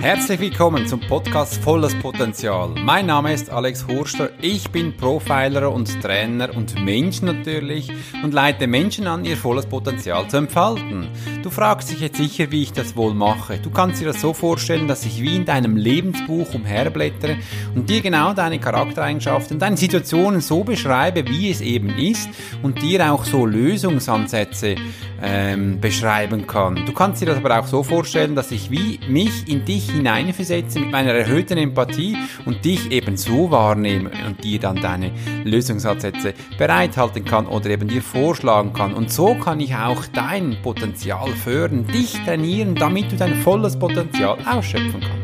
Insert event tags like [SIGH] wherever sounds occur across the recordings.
Herzlich willkommen zum Podcast Volles Potenzial. Mein Name ist Alex Hurster. Ich bin Profiler und Trainer und Mensch natürlich und leite Menschen an, ihr volles Potenzial zu entfalten. Du fragst dich jetzt sicher, wie ich das wohl mache. Du kannst dir das so vorstellen, dass ich wie in deinem Lebensbuch umherblättere und dir genau deine Charaktereigenschaften, deine Situationen so beschreibe, wie es eben ist und dir auch so Lösungsansätze ähm, beschreiben kann. Du kannst dir das aber auch so vorstellen, dass ich wie mich in dich hineinversetze mit meiner erhöhten Empathie und dich eben so wahrnehme und dir dann deine Lösungsansätze bereithalten kann oder eben dir vorschlagen kann. Und so kann ich auch dein Potenzial fördern, dich trainieren, damit du dein volles Potenzial ausschöpfen kannst.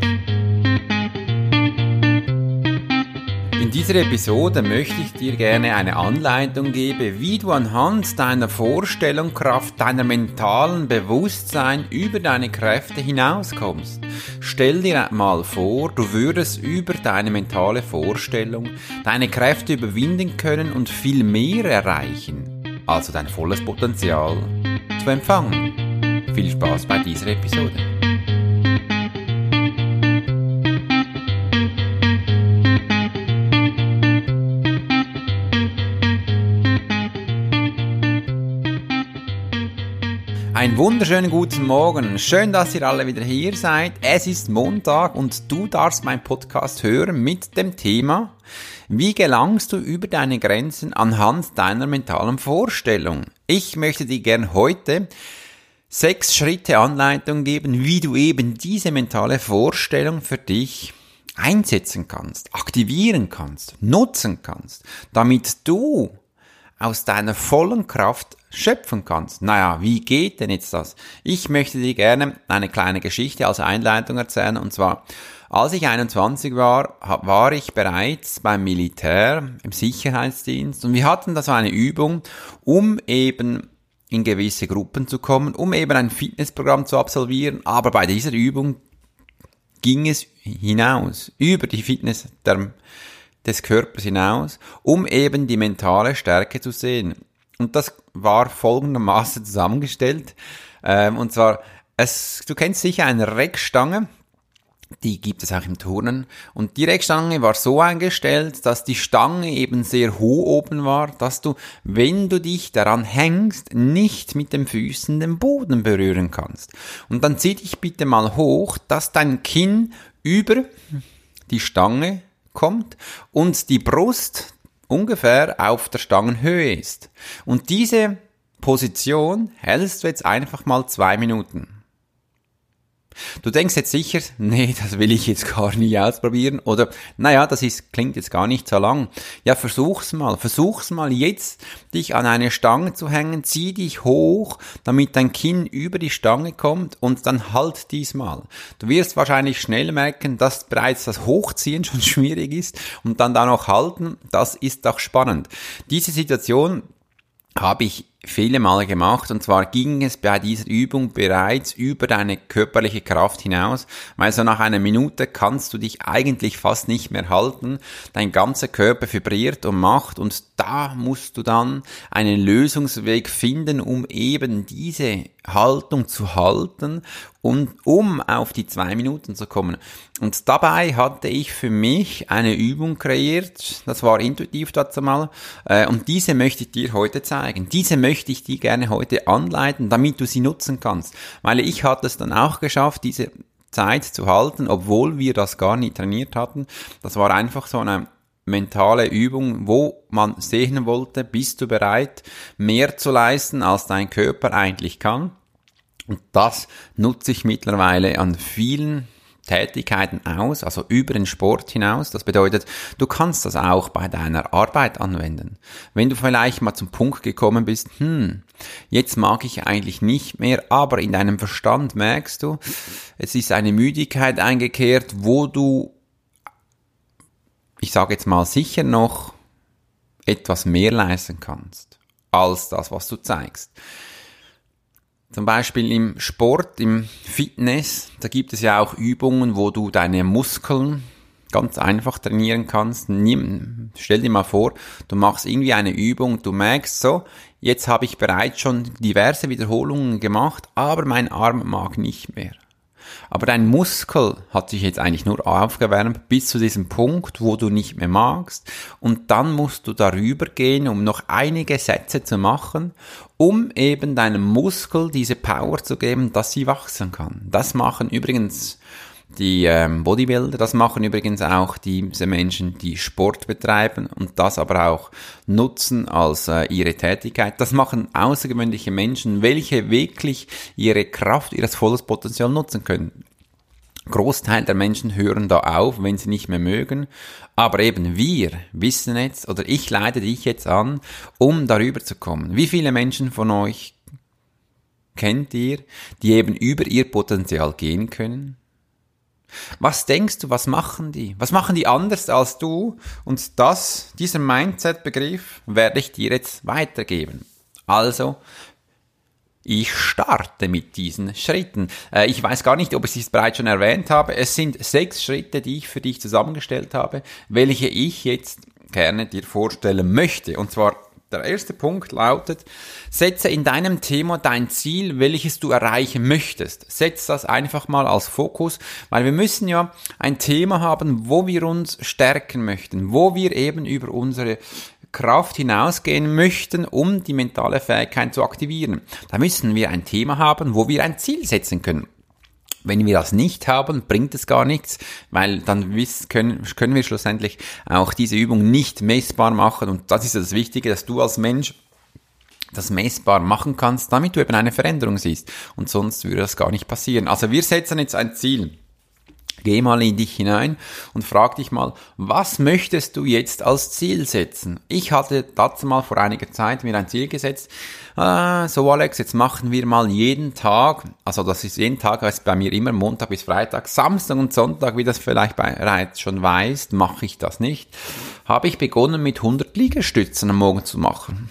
Dieser Episode möchte ich dir gerne eine Anleitung geben, wie du anhand deiner Vorstellung, Kraft, deiner mentalen Bewusstsein über deine Kräfte hinauskommst. Stell dir mal vor, du würdest über deine mentale Vorstellung deine Kräfte überwinden können und viel mehr erreichen, also dein volles Potenzial zu empfangen. Viel Spaß bei dieser Episode. Einen wunderschönen guten Morgen. Schön, dass ihr alle wieder hier seid. Es ist Montag und du darfst meinen Podcast hören mit dem Thema, wie gelangst du über deine Grenzen anhand deiner mentalen Vorstellung? Ich möchte dir gern heute sechs Schritte Anleitung geben, wie du eben diese mentale Vorstellung für dich einsetzen kannst, aktivieren kannst, nutzen kannst, damit du aus deiner vollen Kraft schöpfen kannst. Naja, wie geht denn jetzt das? Ich möchte dir gerne eine kleine Geschichte als Einleitung erzählen und zwar, als ich 21 war, war ich bereits beim Militär im Sicherheitsdienst und wir hatten da so eine Übung, um eben in gewisse Gruppen zu kommen, um eben ein Fitnessprogramm zu absolvieren, aber bei dieser Übung ging es hinaus, über die Fitness der des Körpers hinaus, um eben die mentale Stärke zu sehen. Und das war folgendermaßen zusammengestellt. Ähm, und zwar, es, du kennst sicher eine Reckstange, die gibt es auch im Turnen. Und die Reckstange war so eingestellt, dass die Stange eben sehr hoch oben war, dass du, wenn du dich daran hängst, nicht mit den Füßen den Boden berühren kannst. Und dann zieh dich bitte mal hoch, dass dein Kinn über die Stange kommt und die Brust ungefähr auf der Stangenhöhe ist. Und diese Position hältst du jetzt einfach mal zwei Minuten. Du denkst jetzt sicher, nee, das will ich jetzt gar nie ausprobieren oder naja, das ist, klingt jetzt gar nicht so lang. Ja, versuch's mal, versuch's mal jetzt, dich an eine Stange zu hängen, zieh dich hoch, damit dein Kinn über die Stange kommt und dann halt diesmal. Du wirst wahrscheinlich schnell merken, dass bereits das Hochziehen schon [LAUGHS] schwierig ist und dann da noch halten, das ist doch spannend. Diese Situation habe ich viele Male gemacht. Und zwar ging es bei dieser Übung bereits über deine körperliche Kraft hinaus, weil so nach einer Minute kannst du dich eigentlich fast nicht mehr halten, dein ganzer Körper vibriert und macht und da musst du dann einen Lösungsweg finden, um eben diese Haltung zu halten und um auf die zwei Minuten zu kommen. Und dabei hatte ich für mich eine Übung kreiert, das war intuitiv dazu mal, äh, und diese möchte ich dir heute zeigen. Diese möchte ich dir gerne heute anleiten, damit du sie nutzen kannst. Weil ich hatte es dann auch geschafft, diese Zeit zu halten, obwohl wir das gar nicht trainiert hatten. Das war einfach so eine mentale Übung, wo man sehen wollte, bist du bereit, mehr zu leisten, als dein Körper eigentlich kann. Und das nutze ich mittlerweile an vielen Tätigkeiten aus, also über den Sport hinaus. Das bedeutet, du kannst das auch bei deiner Arbeit anwenden. Wenn du vielleicht mal zum Punkt gekommen bist, hm, jetzt mag ich eigentlich nicht mehr, aber in deinem Verstand merkst du, es ist eine Müdigkeit eingekehrt, wo du, ich sage jetzt mal sicher noch, etwas mehr leisten kannst als das, was du zeigst. Zum Beispiel im Sport, im Fitness, da gibt es ja auch Übungen, wo du deine Muskeln ganz einfach trainieren kannst. Stell dir mal vor, du machst irgendwie eine Übung, du merkst so, jetzt habe ich bereits schon diverse Wiederholungen gemacht, aber mein Arm mag nicht mehr. Aber dein Muskel hat sich jetzt eigentlich nur aufgewärmt bis zu diesem Punkt, wo du nicht mehr magst. Und dann musst du darüber gehen, um noch einige Sätze zu machen, um eben deinem Muskel diese Power zu geben, dass sie wachsen kann. Das machen übrigens die ähm, Bodybuilder, das machen übrigens auch diese Menschen, die Sport betreiben und das aber auch nutzen als äh, ihre Tätigkeit. Das machen außergewöhnliche Menschen, welche wirklich ihre Kraft, ihr volles Potenzial nutzen können. Großteil der Menschen hören da auf, wenn sie nicht mehr mögen. Aber eben wir wissen jetzt, oder ich leite dich jetzt an, um darüber zu kommen. Wie viele Menschen von euch kennt ihr, die eben über ihr Potenzial gehen können? Was denkst du, was machen die? Was machen die anders als du? Und das, dieser Mindset-Begriff werde ich dir jetzt weitergeben. Also, ich starte mit diesen Schritten. Äh, ich weiß gar nicht, ob ich es bereits schon erwähnt habe. Es sind sechs Schritte, die ich für dich zusammengestellt habe, welche ich jetzt gerne dir vorstellen möchte. Und zwar der erste Punkt lautet, setze in deinem Thema dein Ziel, welches du erreichen möchtest. Setz das einfach mal als Fokus, weil wir müssen ja ein Thema haben, wo wir uns stärken möchten, wo wir eben über unsere Kraft hinausgehen möchten, um die mentale Fähigkeit zu aktivieren. Da müssen wir ein Thema haben, wo wir ein Ziel setzen können. Wenn wir das nicht haben, bringt es gar nichts, weil dann können, wir schlussendlich auch diese Übung nicht messbar machen. Und das ist das Wichtige, dass du als Mensch das messbar machen kannst, damit du eben eine Veränderung siehst. Und sonst würde das gar nicht passieren. Also wir setzen jetzt ein Ziel. Geh mal in dich hinein und frag dich mal, was möchtest du jetzt als Ziel setzen? Ich hatte dazu mal vor einiger Zeit mir ein Ziel gesetzt. Äh, so Alex, jetzt machen wir mal jeden Tag, also das ist jeden Tag, heißt bei mir immer Montag bis Freitag, Samstag und Sonntag, wie das vielleicht bereits schon weißt, mache ich das nicht, habe ich begonnen mit 100 Liegestützen am Morgen zu machen.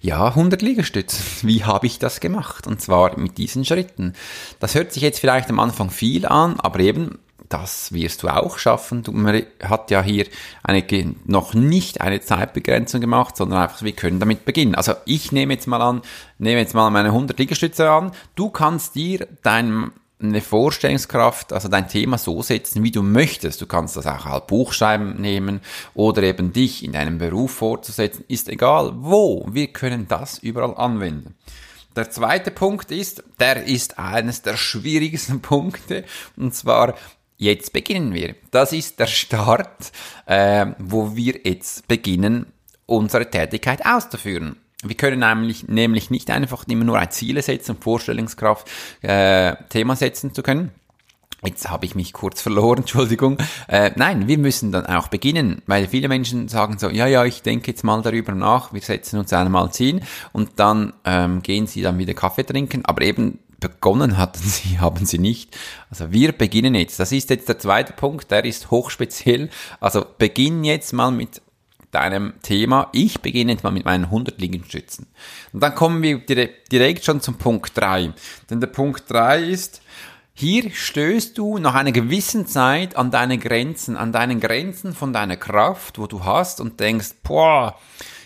Ja, 100 Liegestützen. [LAUGHS] Wie habe ich das gemacht? Und zwar mit diesen Schritten. Das hört sich jetzt vielleicht am Anfang viel an, aber eben, das wirst du auch schaffen. Du, man hat ja hier eine, noch nicht eine Zeitbegrenzung gemacht, sondern einfach, wir können damit beginnen. Also ich nehme jetzt mal an, nehme jetzt mal meine 100 Liegestütze an. Du kannst dir dein eine Vorstellungskraft, also dein Thema so setzen, wie du möchtest. Du kannst das auch als Buchschreiben nehmen oder eben dich in deinem Beruf fortzusetzen, ist egal wo. Wir können das überall anwenden. Der zweite Punkt ist, der ist eines der schwierigsten [LAUGHS] Punkte, und zwar jetzt beginnen wir. Das ist der Start, äh, wo wir jetzt beginnen, unsere Tätigkeit auszuführen. Wir können nämlich, nämlich nicht einfach immer nur ein Ziele setzen Vorstellungskraft äh, Thema setzen zu können. Jetzt habe ich mich kurz verloren, [LAUGHS] Entschuldigung. Äh, nein, wir müssen dann auch beginnen, weil viele Menschen sagen so, ja, ja, ich denke jetzt mal darüber nach, wir setzen uns einmal ziehen und dann ähm, gehen sie dann wieder Kaffee trinken, aber eben begonnen hatten [LAUGHS] sie, haben sie nicht. Also wir beginnen jetzt. Das ist jetzt der zweite Punkt, der ist hochspeziell. Also beginn jetzt mal mit deinem Thema. Ich beginne jetzt mal mit meinen 100 Liegestützen. Und dann kommen wir direkt schon zum Punkt 3. Denn der Punkt 3 ist, hier stößt du nach einer gewissen Zeit an deine Grenzen, an deinen Grenzen von deiner Kraft, wo du hast und denkst, boah,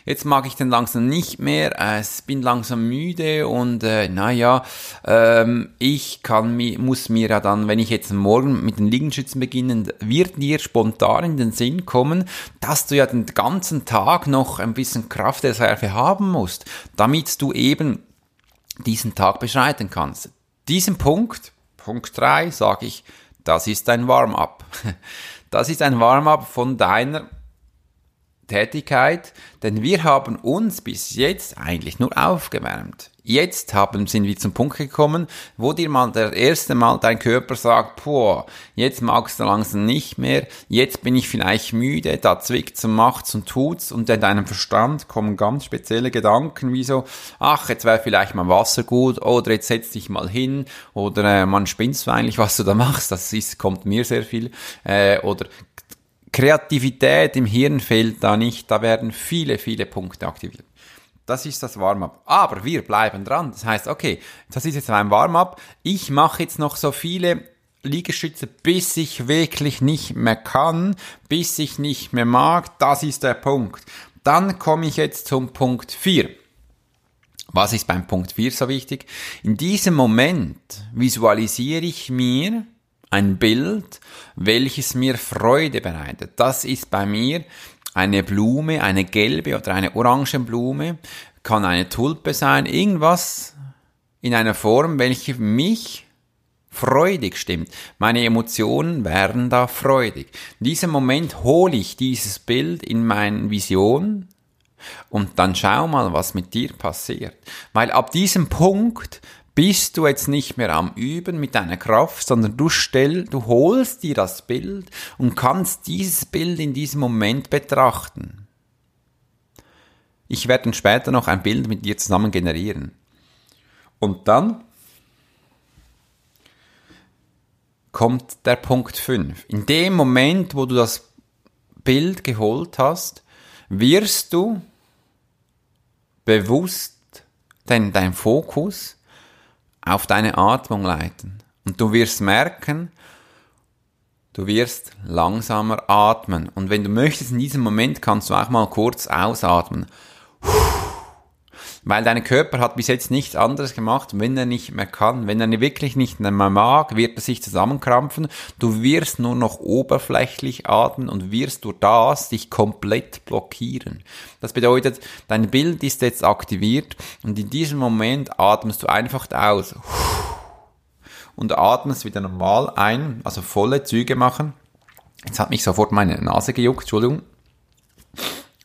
Jetzt mag ich den langsam nicht mehr, äh, bin langsam müde und äh, naja, ähm, ich kann muss mir ja dann, wenn ich jetzt morgen mit den Liegenschützen beginne, wird dir spontan in den Sinn kommen, dass du ja den ganzen Tag noch ein bisschen Kraftreserve haben musst, damit du eben diesen Tag beschreiten kannst. Diesen Punkt, Punkt 3, sage ich, das ist ein Warm-up. [LAUGHS] Das ist ein Warm-up von deiner Tätigkeit, denn wir haben uns bis jetzt eigentlich nur aufgewärmt. Jetzt haben, sind wir zum Punkt gekommen, wo dir mal das erste Mal dein Körper sagt, boah, jetzt magst du langsam nicht mehr, jetzt bin ich vielleicht müde, da zwickt's und macht's und tut's und in deinem Verstand kommen ganz spezielle Gedanken wie so, ach, jetzt wäre vielleicht mal Wasser gut oder jetzt setz dich mal hin oder äh, man spinnst du eigentlich, was du da machst, das ist, kommt mir sehr viel äh, oder Kreativität im Hirn fehlt da nicht, da werden viele, viele Punkte aktiviert. Das ist das Warm-up. Aber wir bleiben dran. Das heißt, okay, das ist jetzt mein Warm-up. Ich mache jetzt noch so viele Liegestütze, bis ich wirklich nicht mehr kann, bis ich nicht mehr mag. Das ist der Punkt. Dann komme ich jetzt zum Punkt 4. Was ist beim Punkt 4 so wichtig? In diesem Moment visualisiere ich mir ein Bild, welches mir Freude bereitet. Das ist bei mir eine Blume, eine gelbe oder eine orange Blume, kann eine Tulpe sein, irgendwas in einer Form, welche mich freudig stimmt. Meine Emotionen werden da freudig. In diesem Moment hole ich dieses Bild in meine Vision und dann schau mal, was mit dir passiert. Weil ab diesem Punkt bist du jetzt nicht mehr am Üben mit deiner Kraft, sondern du stell, du holst dir das Bild und kannst dieses Bild in diesem Moment betrachten. Ich werde später noch ein Bild mit dir zusammen generieren. Und dann kommt der Punkt 5. In dem Moment, wo du das Bild geholt hast, wirst du bewusst denn dein Fokus auf deine Atmung leiten. Und du wirst merken, du wirst langsamer atmen. Und wenn du möchtest, in diesem Moment kannst du auch mal kurz ausatmen. Weil dein Körper hat bis jetzt nichts anderes gemacht, wenn er nicht mehr kann. Wenn er wirklich nicht mehr mag, wird er sich zusammenkrampfen. Du wirst nur noch oberflächlich atmen und wirst durch das dich komplett blockieren. Das bedeutet, dein Bild ist jetzt aktiviert und in diesem Moment atmest du einfach aus. Und atmest wieder normal ein, also volle Züge machen. Jetzt hat mich sofort meine Nase gejuckt, Entschuldigung.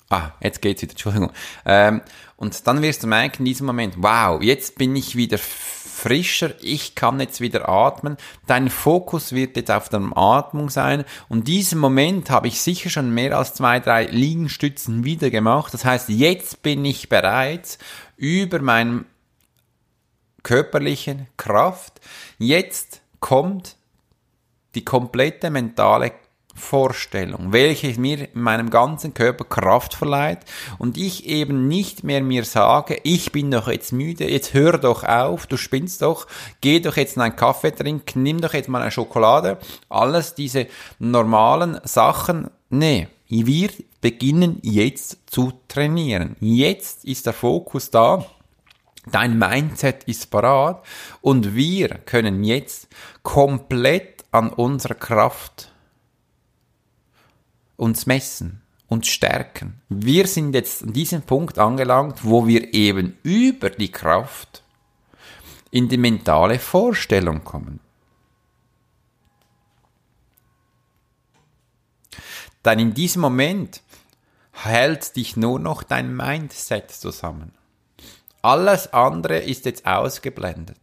Ah, jetzt geht's wieder, Entschuldigung. Ähm, und dann wirst du merken in diesem Moment, wow, jetzt bin ich wieder frischer, ich kann jetzt wieder atmen. Dein Fokus wird jetzt auf der Atmung sein. Und in diesem Moment habe ich sicher schon mehr als zwei, drei Liegenstützen wieder gemacht. Das heißt, jetzt bin ich bereit, über meine körperliche Kraft, jetzt kommt die komplette mentale Vorstellung, welche mir in meinem ganzen Körper Kraft verleiht und ich eben nicht mehr mir sage, ich bin doch jetzt müde, jetzt hör doch auf, du spinnst doch, geh doch jetzt einen Kaffee trinken, nimm doch jetzt mal eine Schokolade, alles diese normalen Sachen, nee, wir beginnen jetzt zu trainieren. Jetzt ist der Fokus da. Dein Mindset ist parat und wir können jetzt komplett an unserer Kraft uns messen, uns stärken. Wir sind jetzt an diesem Punkt angelangt, wo wir eben über die Kraft in die mentale Vorstellung kommen. Denn in diesem Moment hält dich nur noch dein Mindset zusammen. Alles andere ist jetzt ausgeblendet.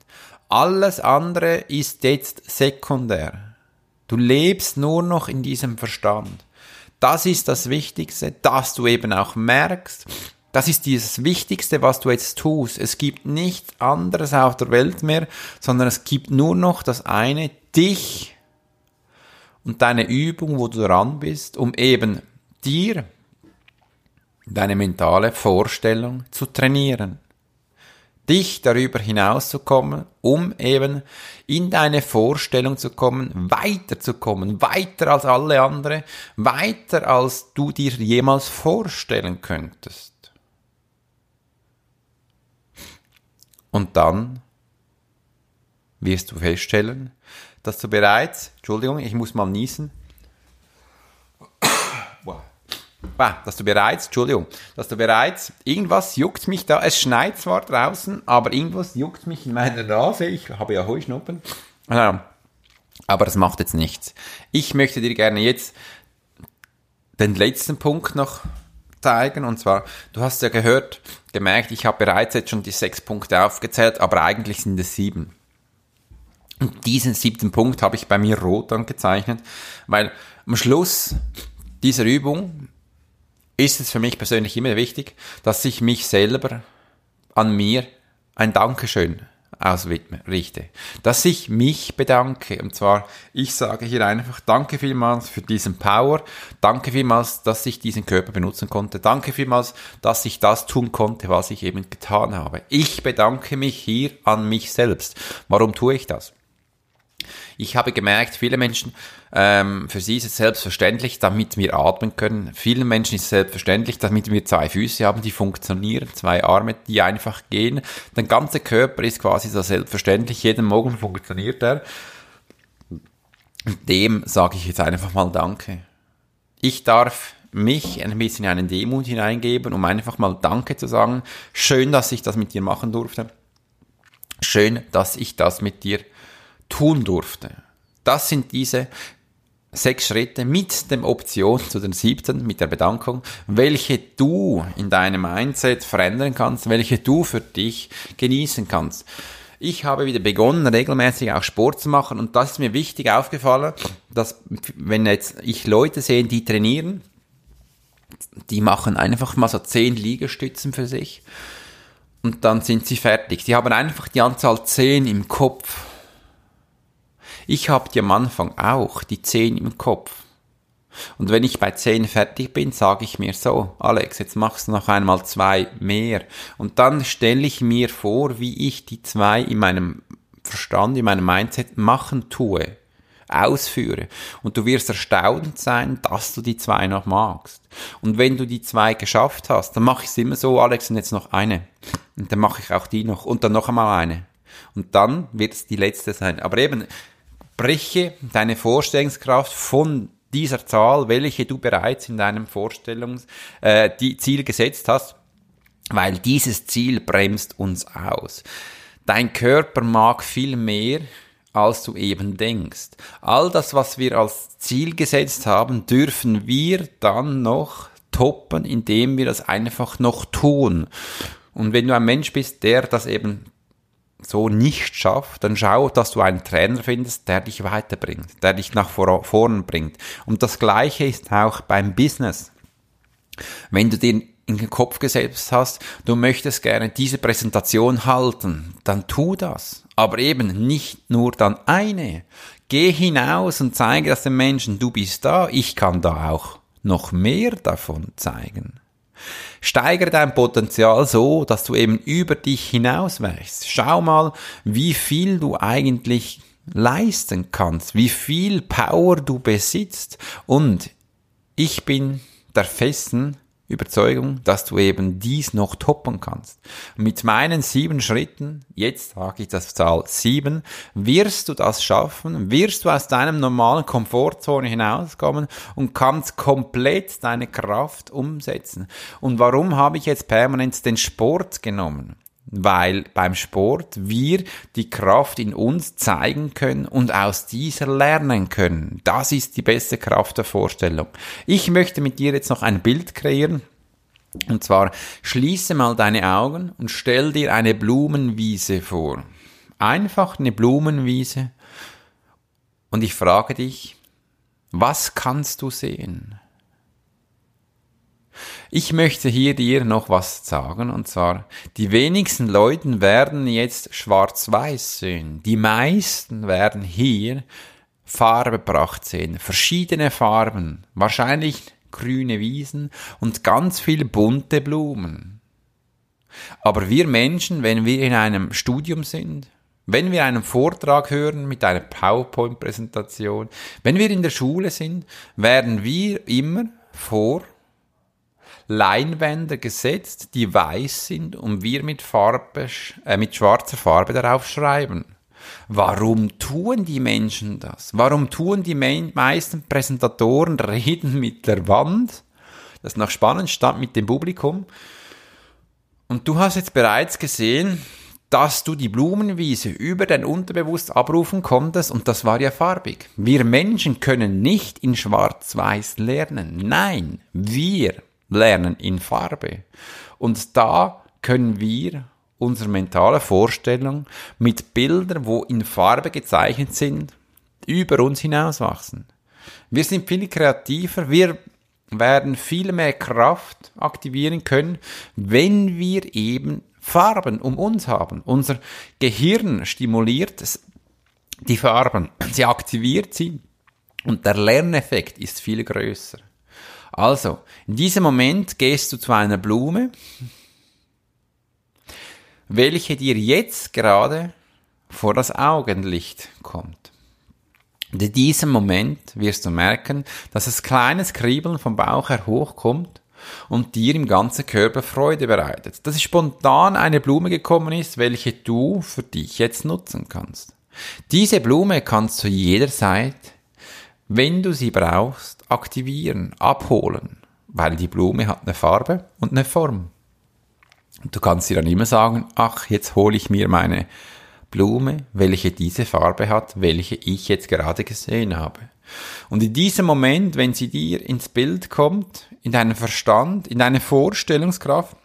Alles andere ist jetzt sekundär. Du lebst nur noch in diesem Verstand. Das ist das Wichtigste, dass du eben auch merkst, das ist dieses Wichtigste, was du jetzt tust. Es gibt nichts anderes auf der Welt mehr, sondern es gibt nur noch das eine, dich und deine Übung, wo du dran bist, um eben dir deine mentale Vorstellung zu trainieren dich darüber hinauszukommen, um eben in deine Vorstellung zu kommen, weiterzukommen, weiter als alle andere, weiter als du dir jemals vorstellen könntest. Und dann wirst du feststellen, dass du bereits, Entschuldigung, ich muss mal niesen, bah, dass du bereits, Entschuldigung, dass du bereits, irgendwas juckt mich da, es schneit zwar draußen, aber irgendwas juckt mich in meiner Nase, ich habe ja Heuschnuppen, aber das macht jetzt nichts. Ich möchte dir gerne jetzt den letzten Punkt noch zeigen, und zwar, du hast ja gehört, gemerkt, ich habe bereits jetzt schon die sechs Punkte aufgezählt, aber eigentlich sind es sieben. Und diesen siebten Punkt habe ich bei mir rot angezeichnet, weil am Schluss dieser Übung ist es für mich persönlich immer wichtig, dass ich mich selber an mir ein Dankeschön ausrichte. Dass ich mich bedanke. Und zwar, ich sage hier einfach Danke vielmals für diesen Power. Danke vielmals, dass ich diesen Körper benutzen konnte. Danke vielmals, dass ich das tun konnte, was ich eben getan habe. Ich bedanke mich hier an mich selbst. Warum tue ich das? Ich habe gemerkt, viele Menschen, ähm, für sie ist es selbstverständlich, damit wir atmen können. Vielen Menschen ist es selbstverständlich, damit wir zwei Füße haben, die funktionieren, zwei Arme, die einfach gehen. Der ganze Körper ist quasi so selbstverständlich. Jeden Morgen funktioniert er. Dem sage ich jetzt einfach mal Danke. Ich darf mich ein bisschen in einen Demut hineingeben, um einfach mal Danke zu sagen. Schön, dass ich das mit dir machen durfte. Schön, dass ich das mit dir tun durfte. Das sind diese sechs Schritte mit dem Option zu den siebten, mit der Bedankung, welche du in deinem Mindset verändern kannst, welche du für dich genießen kannst. Ich habe wieder begonnen, regelmäßig auch Sport zu machen und das ist mir wichtig aufgefallen, dass wenn jetzt ich Leute sehe, die trainieren, die machen einfach mal so zehn Liegestützen für sich und dann sind sie fertig. Die haben einfach die Anzahl zehn im Kopf ich habe die am Anfang auch, die 10 im Kopf. Und wenn ich bei 10 fertig bin, sage ich mir so, Alex, jetzt machst du noch einmal zwei mehr. Und dann stelle ich mir vor, wie ich die zwei in meinem Verstand, in meinem Mindset machen tue, ausführe. Und du wirst erstaunt sein, dass du die zwei noch magst. Und wenn du die zwei geschafft hast, dann mache ich es immer so, Alex, und jetzt noch eine. Und dann mache ich auch die noch. Und dann noch einmal eine. Und dann wird es die letzte sein. Aber eben, breche deine Vorstellungskraft von dieser Zahl, welche du bereits in deinem Vorstellungs äh, die Ziel gesetzt hast, weil dieses Ziel bremst uns aus. Dein Körper mag viel mehr, als du eben denkst. All das, was wir als Ziel gesetzt haben, dürfen wir dann noch toppen, indem wir das einfach noch tun. Und wenn du ein Mensch bist, der das eben so nicht schafft, dann schau, dass du einen Trainer findest, der dich weiterbringt, der dich nach vorn bringt. Und das Gleiche ist auch beim Business. Wenn du dir in den Kopf gesetzt hast, du möchtest gerne diese Präsentation halten, dann tu das. Aber eben nicht nur dann eine. Geh hinaus und zeige das den Menschen, du bist da, ich kann da auch noch mehr davon zeigen. Steigere dein Potenzial so, dass du eben über dich hinaus weichst. Schau mal, wie viel du eigentlich leisten kannst, wie viel Power du besitzt. Und ich bin der festen Überzeugung, dass du eben dies noch toppen kannst. Mit meinen sieben Schritten, jetzt sage ich das Zahl sieben, wirst du das schaffen, wirst du aus deinem normalen Komfortzone hinauskommen und kannst komplett deine Kraft umsetzen. Und warum habe ich jetzt permanent den Sport genommen? Weil beim Sport wir die Kraft in uns zeigen können und aus dieser lernen können. Das ist die beste Kraft der Vorstellung. Ich möchte mit dir jetzt noch ein Bild kreieren. Und zwar schließe mal deine Augen und stell dir eine Blumenwiese vor. Einfach eine Blumenwiese. Und ich frage dich, was kannst du sehen? Ich möchte hier dir noch was sagen, und zwar, die wenigsten Leute werden jetzt schwarz-weiß sehen. Die meisten werden hier Farbe gebracht sehen. Verschiedene Farben. Wahrscheinlich grüne Wiesen und ganz viele bunte Blumen. Aber wir Menschen, wenn wir in einem Studium sind, wenn wir einen Vortrag hören mit einer PowerPoint-Präsentation, wenn wir in der Schule sind, werden wir immer vor Leinwände gesetzt, die weiß sind und wir mit Farbe, äh, mit schwarzer Farbe darauf schreiben. Warum tun die Menschen das? Warum tun die meisten Präsentatoren reden mit der Wand? Das ist noch spannend, stand mit dem Publikum. Und du hast jetzt bereits gesehen, dass du die Blumenwiese über dein Unterbewusst abrufen konntest und das war ja farbig. Wir Menschen können nicht in Schwarz-Weiß lernen. Nein, wir lernen in Farbe. Und da können wir unsere mentale Vorstellung mit Bildern, wo in Farbe gezeichnet sind, über uns hinauswachsen. Wir sind viel kreativer, wir werden viel mehr Kraft aktivieren können, wenn wir eben Farben um uns haben. Unser Gehirn stimuliert die Farben, sie aktiviert sie und der Lerneffekt ist viel größer. Also, in diesem Moment gehst du zu einer Blume, welche dir jetzt gerade vor das Augenlicht kommt. Und in diesem Moment wirst du merken, dass das kleines Kribbeln vom Bauch her hochkommt und dir im ganzen Körper Freude bereitet. Dass spontan eine Blume gekommen ist, welche du für dich jetzt nutzen kannst. Diese Blume kannst du jederzeit, wenn du sie brauchst, aktivieren, abholen, weil die Blume hat eine Farbe und eine Form. Und du kannst dir dann immer sagen, ach, jetzt hole ich mir meine Blume, welche diese Farbe hat, welche ich jetzt gerade gesehen habe. Und in diesem Moment, wenn sie dir ins Bild kommt, in deinen Verstand, in deine Vorstellungskraft,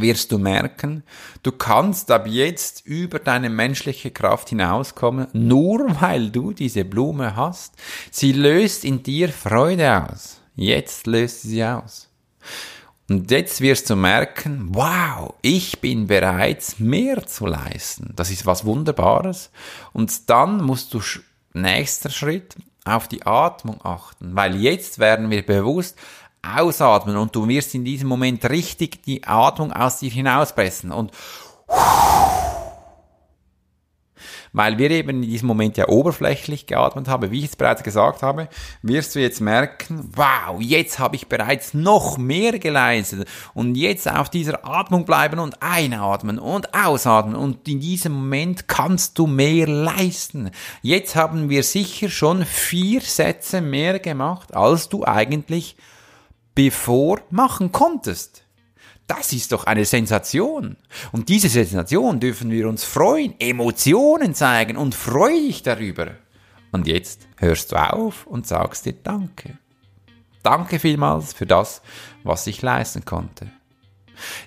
wirst du merken, du kannst ab jetzt über deine menschliche Kraft hinauskommen, nur weil du diese Blume hast. Sie löst in dir Freude aus. Jetzt löst sie aus. Und jetzt wirst du merken, wow, ich bin bereits mehr zu leisten. Das ist was Wunderbares. Und dann musst du nächster Schritt auf die Atmung achten, weil jetzt werden wir bewusst ausatmen und du wirst in diesem Moment richtig die Atmung aus dir hinauspressen und weil wir eben in diesem Moment ja oberflächlich geatmet haben, wie ich es bereits gesagt habe, wirst du jetzt merken, wow, jetzt habe ich bereits noch mehr geleistet und jetzt auf dieser Atmung bleiben und einatmen und ausatmen und in diesem Moment kannst du mehr leisten. Jetzt haben wir sicher schon vier Sätze mehr gemacht, als du eigentlich bevor machen konntest. Das ist doch eine Sensation. Und diese Sensation dürfen wir uns freuen, Emotionen zeigen und freu dich darüber. Und jetzt hörst du auf und sagst dir Danke. Danke vielmals für das, was ich leisten konnte.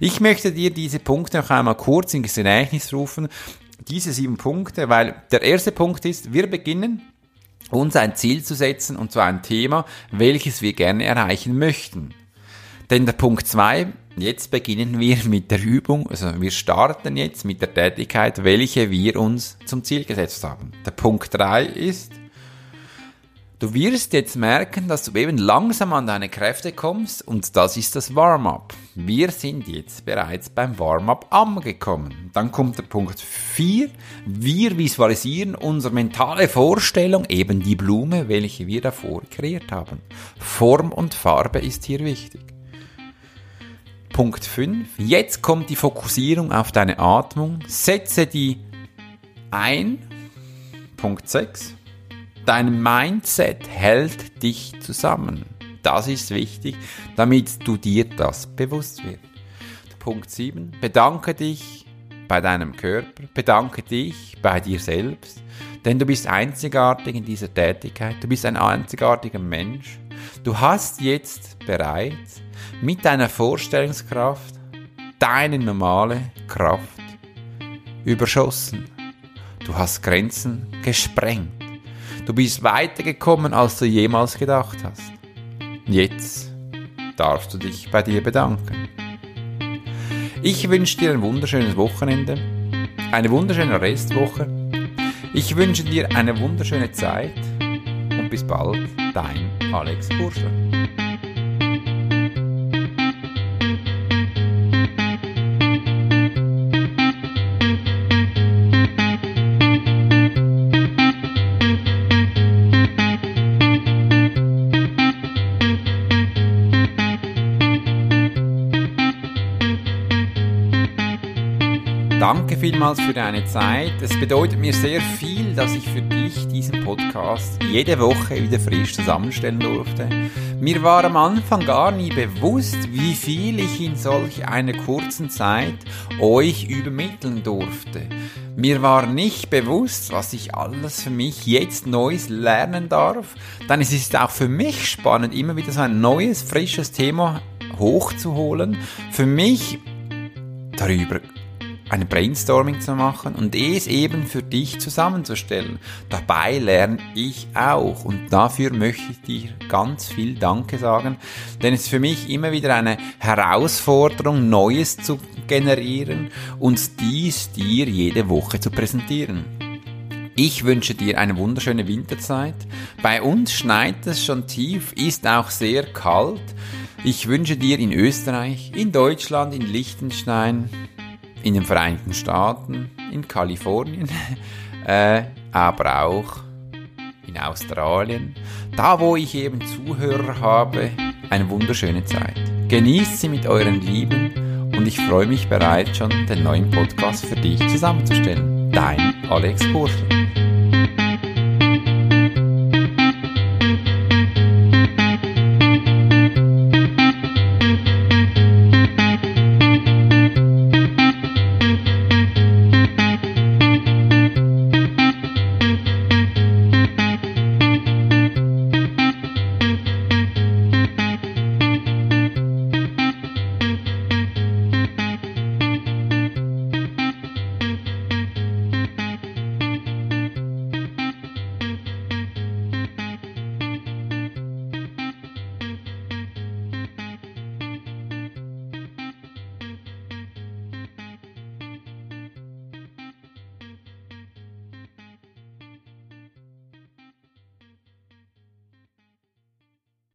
Ich möchte dir diese Punkte noch einmal kurz ins Gedächtnis rufen. Diese sieben Punkte, weil der erste Punkt ist, wir beginnen uns ein Ziel zu setzen und zwar ein Thema, welches wir gerne erreichen möchten. Denn der Punkt zwei Jetzt beginnen wir mit der Übung, also wir starten jetzt mit der Tätigkeit, welche wir uns zum Ziel gesetzt haben. Der Punkt 3 ist, du wirst jetzt merken, dass du eben langsam an deine Kräfte kommst und das ist das Warm-up. Wir sind jetzt bereits beim Warm-up angekommen. Dann kommt der Punkt 4, wir visualisieren unsere mentale Vorstellung, eben die Blume, welche wir davor kreiert haben. Form und Farbe ist hier wichtig. Punkt 5. Jetzt kommt die Fokussierung auf deine Atmung. Setze die ein. Punkt 6. Dein Mindset hält dich zusammen. Das ist wichtig, damit du dir das bewusst wird. Punkt 7. Bedanke dich bei deinem Körper. Bedanke dich bei dir selbst. Denn du bist einzigartig in dieser Tätigkeit. Du bist ein einzigartiger Mensch. Du hast jetzt bereits mit deiner Vorstellungskraft deine normale Kraft überschossen. Du hast Grenzen gesprengt. Du bist weitergekommen, als du jemals gedacht hast. Jetzt darfst du dich bei dir bedanken. Ich wünsche dir ein wunderschönes Wochenende, eine wunderschöne Restwoche. Ich wünsche dir eine wunderschöne Zeit und bis bald, dein Alex Burscher. Danke vielmals für deine Zeit. Es bedeutet mir sehr viel, dass ich für dich diesen Podcast jede Woche wieder frisch zusammenstellen durfte. Mir war am Anfang gar nie bewusst, wie viel ich in solch einer kurzen Zeit euch übermitteln durfte. Mir war nicht bewusst, was ich alles für mich jetzt Neues lernen darf. Denn es ist auch für mich spannend, immer wieder so ein neues, frisches Thema hochzuholen. Für mich darüber eine Brainstorming zu machen und es eben für dich zusammenzustellen. Dabei lerne ich auch und dafür möchte ich dir ganz viel Danke sagen, denn es ist für mich immer wieder eine Herausforderung, Neues zu generieren und dies dir jede Woche zu präsentieren. Ich wünsche dir eine wunderschöne Winterzeit. Bei uns schneit es schon tief, ist auch sehr kalt. Ich wünsche dir in Österreich, in Deutschland, in Liechtenstein, in den Vereinigten Staaten, in Kalifornien, [LAUGHS] äh, aber auch in Australien, da wo ich eben Zuhörer habe, eine wunderschöne Zeit. Genießt sie mit euren Lieben und ich freue mich bereits schon, den neuen Podcast für dich zusammenzustellen. Dein Alex Burschel.